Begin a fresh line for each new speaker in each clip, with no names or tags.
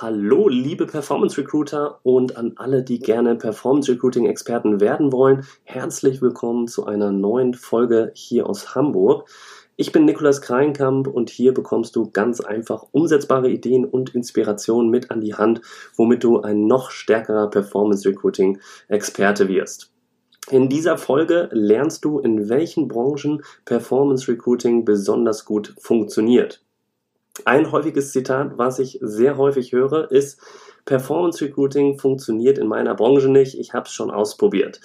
Hallo, liebe Performance Recruiter und an alle, die gerne Performance Recruiting Experten werden wollen. Herzlich willkommen zu einer neuen Folge hier aus Hamburg. Ich bin Nikolas Kreinkamp und hier bekommst du ganz einfach umsetzbare Ideen und Inspirationen mit an die Hand, womit du ein noch stärkerer Performance Recruiting Experte wirst. In dieser Folge lernst du, in welchen Branchen Performance Recruiting besonders gut funktioniert. Ein häufiges Zitat, was ich sehr häufig höre, ist, Performance Recruiting funktioniert in meiner Branche nicht, ich habe es schon ausprobiert.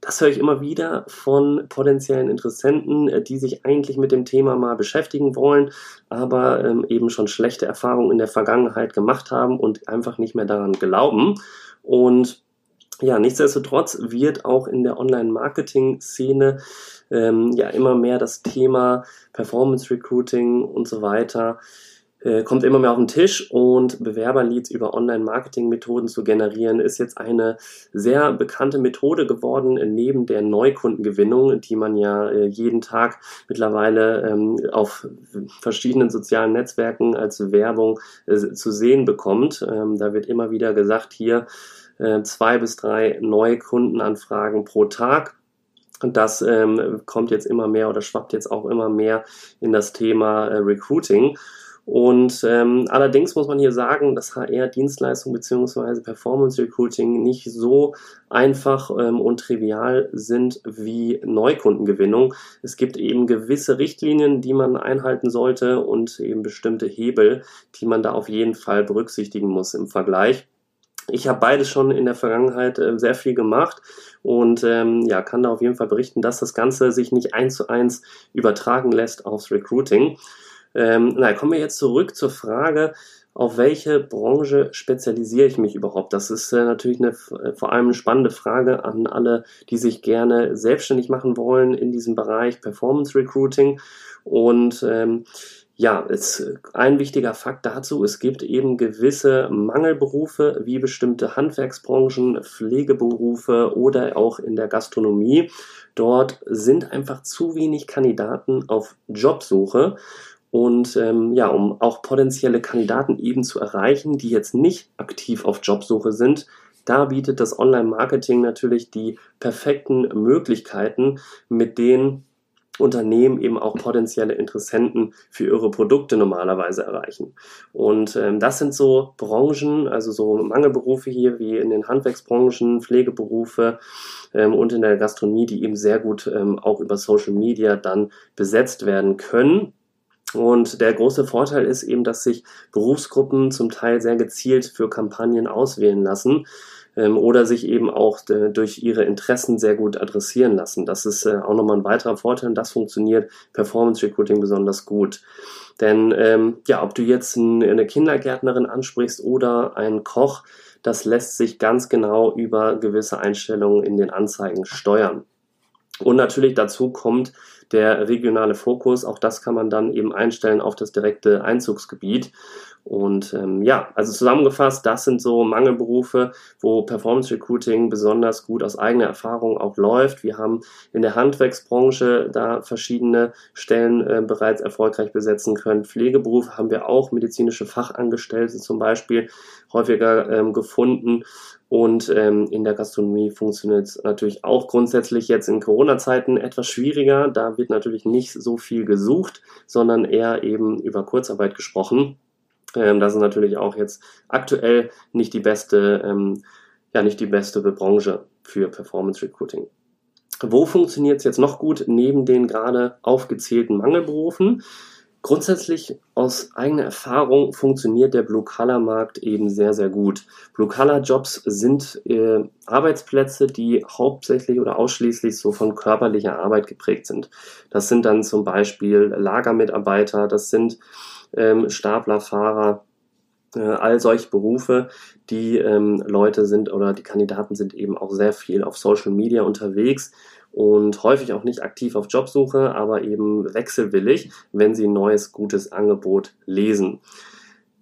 Das höre ich immer wieder von potenziellen Interessenten, äh, die sich eigentlich mit dem Thema mal beschäftigen wollen, aber ähm, eben schon schlechte Erfahrungen in der Vergangenheit gemacht haben und einfach nicht mehr daran glauben. Und ja, nichtsdestotrotz wird auch in der Online-Marketing-Szene ähm, ja immer mehr das Thema Performance Recruiting und so weiter kommt immer mehr auf den Tisch und Bewerberleads über Online-Marketing-Methoden zu generieren, ist jetzt eine sehr bekannte Methode geworden, neben der Neukundengewinnung, die man ja äh, jeden Tag mittlerweile ähm, auf verschiedenen sozialen Netzwerken als Werbung äh, zu sehen bekommt. Ähm, da wird immer wieder gesagt, hier äh, zwei bis drei Neukundenanfragen pro Tag. Und das ähm, kommt jetzt immer mehr oder schwappt jetzt auch immer mehr in das Thema äh, Recruiting. Und ähm, allerdings muss man hier sagen, dass HR-Dienstleistung bzw. Performance Recruiting nicht so einfach ähm, und trivial sind wie Neukundengewinnung. Es gibt eben gewisse Richtlinien, die man einhalten sollte und eben bestimmte Hebel, die man da auf jeden Fall berücksichtigen muss im Vergleich. Ich habe beides schon in der Vergangenheit äh, sehr viel gemacht und ähm, ja, kann da auf jeden Fall berichten, dass das Ganze sich nicht eins zu eins übertragen lässt aufs Recruiting. Ähm, na, kommen wir jetzt zurück zur Frage, auf welche Branche spezialisiere ich mich überhaupt? Das ist äh, natürlich eine äh, vor allem eine spannende Frage an alle, die sich gerne selbstständig machen wollen in diesem Bereich Performance Recruiting. Und ähm, ja, es, ein wichtiger Fakt dazu, es gibt eben gewisse Mangelberufe wie bestimmte Handwerksbranchen, Pflegeberufe oder auch in der Gastronomie. Dort sind einfach zu wenig Kandidaten auf Jobsuche und ähm, ja, um auch potenzielle Kandidaten eben zu erreichen, die jetzt nicht aktiv auf Jobsuche sind, da bietet das Online-Marketing natürlich die perfekten Möglichkeiten, mit denen Unternehmen eben auch potenzielle Interessenten für ihre Produkte normalerweise erreichen. Und ähm, das sind so Branchen, also so Mangelberufe hier wie in den Handwerksbranchen, Pflegeberufe ähm, und in der Gastronomie, die eben sehr gut ähm, auch über Social Media dann besetzt werden können. Und der große Vorteil ist eben, dass sich Berufsgruppen zum Teil sehr gezielt für Kampagnen auswählen lassen ähm, oder sich eben auch äh, durch ihre Interessen sehr gut adressieren lassen. Das ist äh, auch nochmal ein weiterer Vorteil und das funktioniert Performance Recruiting besonders gut. Denn ähm, ja, ob du jetzt ein, eine Kindergärtnerin ansprichst oder einen Koch, das lässt sich ganz genau über gewisse Einstellungen in den Anzeigen steuern. Und natürlich dazu kommt der regionale Fokus. Auch das kann man dann eben einstellen auf das direkte Einzugsgebiet. Und ähm, ja, also zusammengefasst, das sind so Mangelberufe, wo Performance Recruiting besonders gut aus eigener Erfahrung auch läuft. Wir haben in der Handwerksbranche da verschiedene Stellen äh, bereits erfolgreich besetzen können. Pflegeberufe haben wir auch, medizinische Fachangestellte zum Beispiel häufiger ähm, gefunden. Und ähm, in der Gastronomie funktioniert es natürlich auch grundsätzlich jetzt in Corona-Zeiten etwas schwieriger. Da wird natürlich nicht so viel gesucht, sondern eher eben über Kurzarbeit gesprochen. Ähm, das ist natürlich auch jetzt aktuell nicht die beste, ähm, ja, nicht die beste Branche für Performance Recruiting. Wo funktioniert es jetzt noch gut neben den gerade aufgezählten Mangelberufen? Grundsätzlich aus eigener Erfahrung funktioniert der Blue-Color-Markt eben sehr, sehr gut. Blue-Color-Jobs sind äh, Arbeitsplätze, die hauptsächlich oder ausschließlich so von körperlicher Arbeit geprägt sind. Das sind dann zum Beispiel Lagermitarbeiter, das sind ähm, Staplerfahrer, Äh, all solche Berufe, die ähm, Leute sind oder die Kandidaten sind eben auch sehr viel auf Social Media unterwegs und häufig auch nicht aktiv auf Jobsuche, aber eben wechselwillig, wenn sie ein neues, gutes Angebot lesen.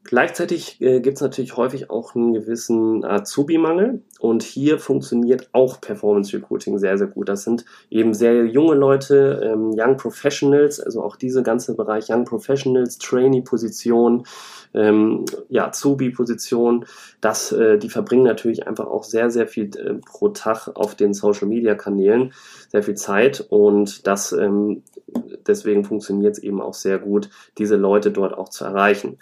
Gleichzeitig äh, gibt es natürlich häufig auch einen gewissen Azubi-Mangel und hier funktioniert auch Performance Recruiting sehr, sehr gut. Das sind eben sehr junge Leute, ähm, Young Professionals, also auch dieser ganze Bereich Young Professionals, Trainee-Position, ähm, ja, Azubi-Position, das, äh, die verbringen natürlich einfach auch sehr, sehr viel äh, pro Tag auf den Social-Media-Kanälen, sehr viel Zeit und das ähm, deswegen funktioniert es eben auch sehr gut, diese Leute dort auch zu erreichen.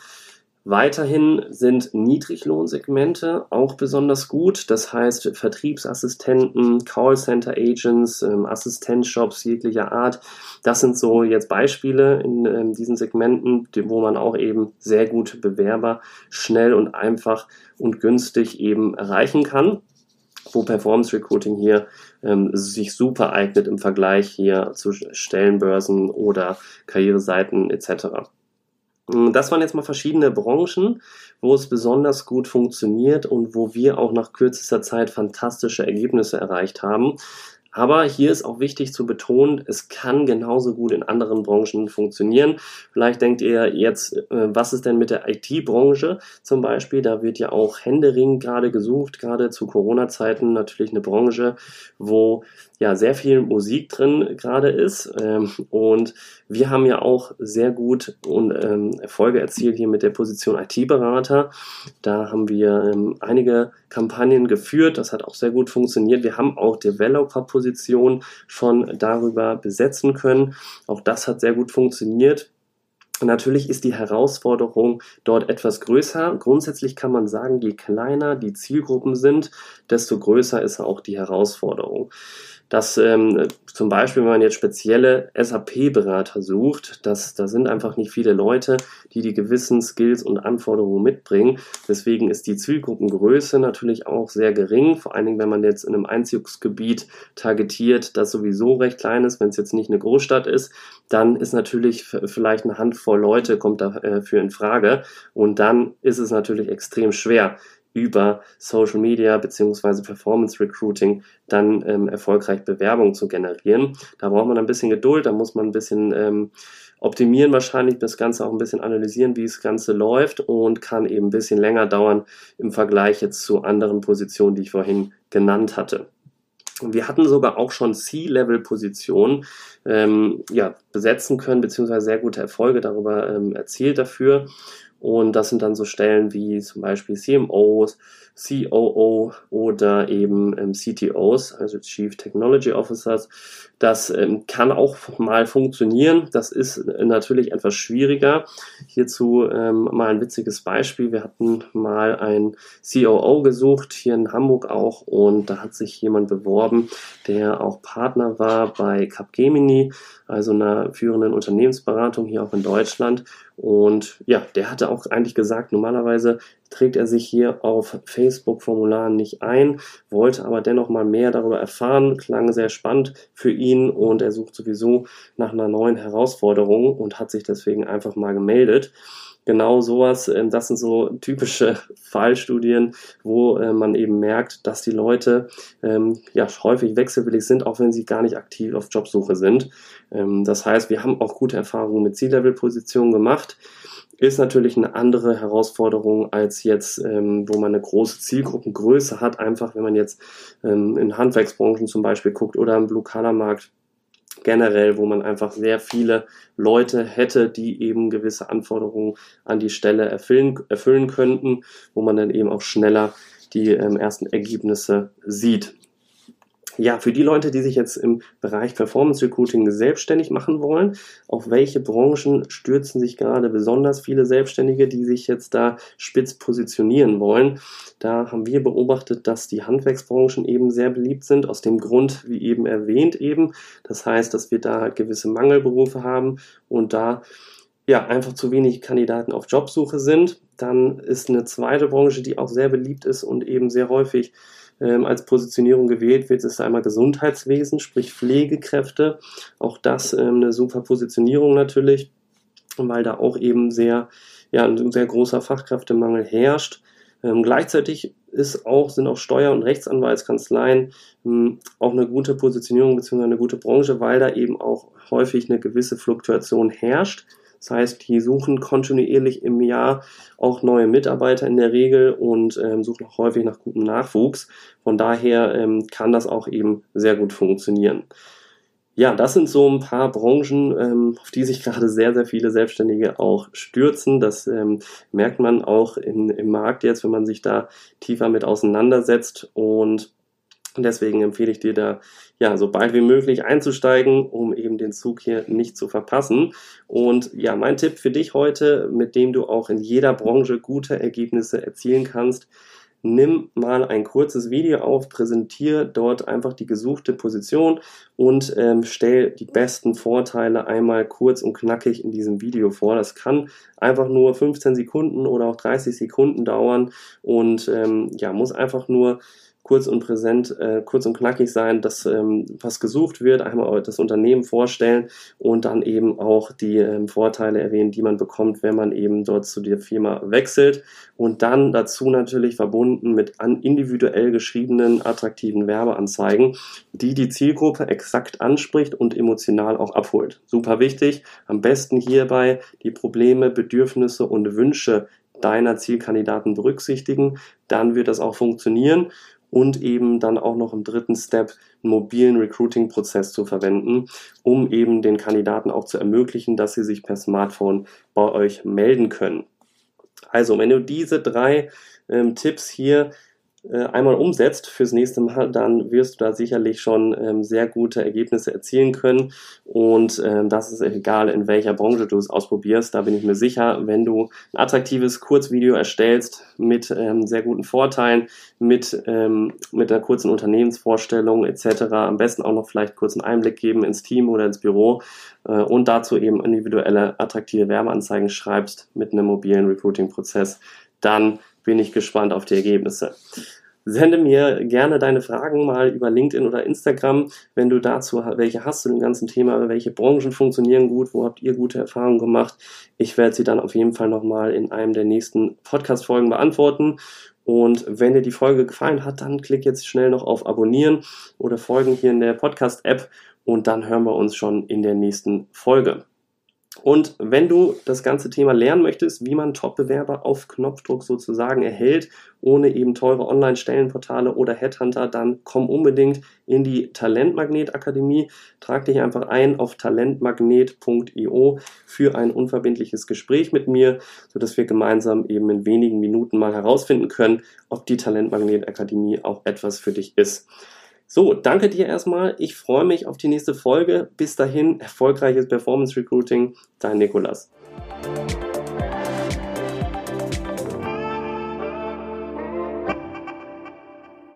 Weiterhin sind Niedriglohnsegmente auch besonders gut. Das heißt, Vertriebsassistenten, Callcenter Agents, ähm, Assistenzshops jeglicher Art. Das sind so jetzt Beispiele in ähm, diesen Segmenten, wo man auch eben sehr gute Bewerber schnell und einfach und günstig eben erreichen kann wo Performance Recruiting hier ähm, sich super eignet im Vergleich hier zu Stellenbörsen oder Karriereseiten etc. Mm, das waren jetzt mal verschiedene Branchen, wo es besonders gut funktioniert und wo wir auch nach kürzester Zeit fantastische Ergebnisse erreicht haben. Aber hier ist auch wichtig zu betonen, es kann genauso gut in anderen Branchen funktionieren. Vielleicht denkt ihr jetzt, äh, was ist denn mit der IT-Branche zum Beispiel? Da wird ja auch Händering gerade gesucht, gerade zu Corona-Zeiten natürlich eine Branche, wo ja sehr viel Musik drin gerade ist. Ähm, und wir haben ja auch sehr gut und ähm, Erfolge erzielt hier mit der Position IT-Berater. Da haben wir ähm, einige Kampagnen geführt. Das hat auch sehr gut funktioniert. Wir haben auch Developer-Positionen schon darüber besetzen können. Auch das hat sehr gut funktioniert. Natürlich ist die Herausforderung dort etwas größer. Grundsätzlich kann man sagen, je kleiner die Zielgruppen sind, desto größer ist auch die Herausforderung dass ähm, zum Beispiel, wenn man jetzt spezielle SAP-Berater sucht, dass da sind einfach nicht viele Leute, die die gewissen Skills und Anforderungen mitbringen. Deswegen ist die Zielgruppengröße natürlich auch sehr gering. Vor allen Dingen, wenn man jetzt in einem Einzugsgebiet targetiert, das sowieso recht klein ist, wenn es jetzt nicht eine Großstadt ist, dann ist natürlich vielleicht eine Handvoll Leute kommt dafür in Frage. Und dann ist es natürlich extrem schwer, über Social Media beziehungsweise Performance Recruiting dann ähm, erfolgreich Bewerbung zu generieren. Da braucht man ein bisschen Geduld, da muss man ein bisschen ähm, optimieren wahrscheinlich, das Ganze auch ein bisschen analysieren, wie das Ganze läuft und kann eben ein bisschen länger dauern im Vergleich jetzt zu anderen Positionen, die ich vorhin genannt hatte. Wir hatten sogar auch schon C-Level-Positionen ähm, ja, besetzen können, beziehungsweise sehr gute Erfolge darüber ähm, erzielt dafür. Und das sind dann so Stellen wie zum Beispiel CMOs, COO oder eben ähm, CTOs, also Chief Technology Officers. Das ähm, kann auch mal funktionieren. Das ist natürlich etwas schwieriger. Hierzu ähm, mal ein witziges Beispiel. Wir hatten mal ein COO gesucht, hier in Hamburg auch, und da hat sich jemand beworben, der auch Partner war bei Capgemini, also einer führenden Unternehmensberatung hier auch in Deutschland. Und ja, der hatte auch eigentlich gesagt, normalerweise trägt er sich hier auf Facebook-Formularen nicht ein, wollte aber dennoch mal mehr darüber erfahren, klang sehr spannend für ihn und er sucht sowieso nach einer neuen Herausforderung und hat sich deswegen einfach mal gemeldet genau sowas, ähm, das sind so typische Fallstudien, wo äh, man eben merkt, dass die Leute ähm, ja häufig wechselwillig sind, auch wenn sie gar nicht aktiv auf Jobsuche sind. Ähm, das heißt, wir haben auch gute Erfahrungen mit C-Level-Positionen gemacht ist natürlich eine andere Herausforderung als jetzt, ähm, wo man eine große Zielgruppengröße hat. Einfach, wenn man jetzt ähm, in Handwerksbranchen zum Beispiel guckt oder im Blue-Color-Markt generell, wo man einfach sehr viele Leute hätte, die eben gewisse Anforderungen an die Stelle erfüllen, erfüllen könnten, wo man dann eben auch schneller die ähm, ersten Ergebnisse sieht ja, für die Leute, die sich jetzt im Bereich Performance Recruiting selbstständig machen wollen, auf welche Branchen stürzen sich gerade besonders viele Selbstständige, die sich jetzt da spitz positionieren wollen? Da haben wir beobachtet, dass die Handwerksbranchen eben sehr beliebt sind, aus dem Grund, wie eben erwähnt eben. Das heißt, dass wir da gewisse Mangelberufe haben und da ja, einfach zu wenig Kandidaten auf Jobsuche sind. Dann ist eine zweite Branche, die auch sehr beliebt ist und eben sehr häufig ähm, als Positionierung gewählt wird, ist einmal Gesundheitswesen, sprich Pflegekräfte. Auch das ähm, eine super Positionierung natürlich. weil da auch eben sehr, ja, ein sehr großer Fachkräftemangel herrscht. Ähm, gleichzeitig ist auch, sind auch Steuer- und Rechtsanwaltskanzleien ähm, auch eine gute Positionierung bzw. eine gute Branche, weil da eben auch häufig eine gewisse Fluktuation herrscht. Das heißt, die suchen kontinuierlich im Jahr auch neue Mitarbeiter in der Regel und ähm, suchen auch häufig nach gutem Nachwuchs. Von daher ähm, kann das auch eben sehr gut funktionieren. Ja, das sind so ein paar Branchen, ähm, auf die sich gerade sehr, sehr viele Selbstständige auch stürzen. Das ähm, merkt man auch in, im Markt jetzt, wenn man sich da tiefer mit auseinandersetzt. Und deswegen empfehle ich dir da, ja, so bald wie möglich einzusteigen, um eben den Zug hier nicht zu verpassen. Und ja, mein Tipp für dich heute, mit dem du auch in jeder Branche gute Ergebnisse erzielen kannst, nimm mal ein kurzes Video auf, präsentiere dort einfach die gesuchte Position und ähm, stell die besten Vorteile einmal kurz und knackig in diesem Video vor. Das kann einfach nur 15 Sekunden oder auch 30 Sekunden dauern und ähm, ja, muss einfach nur kurz und präsent, äh, kurz und knackig sein, dass ähm, was gesucht wird, einmal das Unternehmen vorstellen und dann eben auch die ähm, Vorteile erwähnen, die man bekommt, wenn man eben dort zu der Firma wechselt und dann dazu natürlich verbunden mit an individuell geschriebenen attraktiven Werbeanzeigen, die die Zielgruppe exakt anspricht und emotional auch abholt. Super wichtig. Am besten hierbei die Probleme, Bedürfnisse und Wünsche deiner Zielkandidaten berücksichtigen, dann wird das auch funktionieren und eben dann auch noch im dritten Step einen mobilen Recruiting-Prozess zu verwenden, um eben den Kandidaten auch zu ermöglichen, dass sie sich per Smartphone bei euch melden können. Also, wenn du diese drei ähm, Tipps hier einmal umsetzt fürs nächste Mal, dann wirst du da sicherlich schon ähm, sehr gute Ergebnisse erzielen können. Und ähm, das ist egal, in welcher Branche du es ausprobierst. Da bin ich mir sicher, wenn du ein attraktives Kurzvideo erstellst mit ähm, sehr guten Vorteilen, mit, ähm, mit einer kurzen Unternehmensvorstellung etc., am besten auch noch vielleicht kurz einen Einblick geben ins Team oder ins Büro äh, und dazu eben individuelle, attraktive Werbeanzeigen schreibst mit einem mobilen Recruiting-Prozess, dann bin ich gespannt auf die Ergebnisse. Sende mir gerne deine Fragen mal über LinkedIn oder Instagram, wenn du dazu welche hast zu dem ganzen Thema, welche Branchen funktionieren gut, wo habt ihr gute Erfahrungen gemacht. Ich werde sie dann auf jeden Fall nochmal in einem der nächsten Podcast-Folgen beantworten. Und wenn dir die Folge gefallen hat, dann klick jetzt schnell noch auf Abonnieren oder Folgen hier in der Podcast-App und dann hören wir uns schon in der nächsten Folge. Und wenn du das ganze Thema lernen möchtest, wie man Top-Bewerber auf Knopfdruck sozusagen erhält, ohne eben teure Online-Stellenportale oder Headhunter, dann komm unbedingt in die Talentmagnet Akademie. Trag dich einfach ein auf talentmagnet.io für ein unverbindliches Gespräch mit mir, sodass wir gemeinsam eben in wenigen Minuten mal herausfinden können, ob die Talentmagnet Akademie auch etwas für dich ist. So, danke dir erstmal. Ich freue mich auf die nächste Folge. Bis dahin, erfolgreiches Performance Recruiting. Dein Nikolas.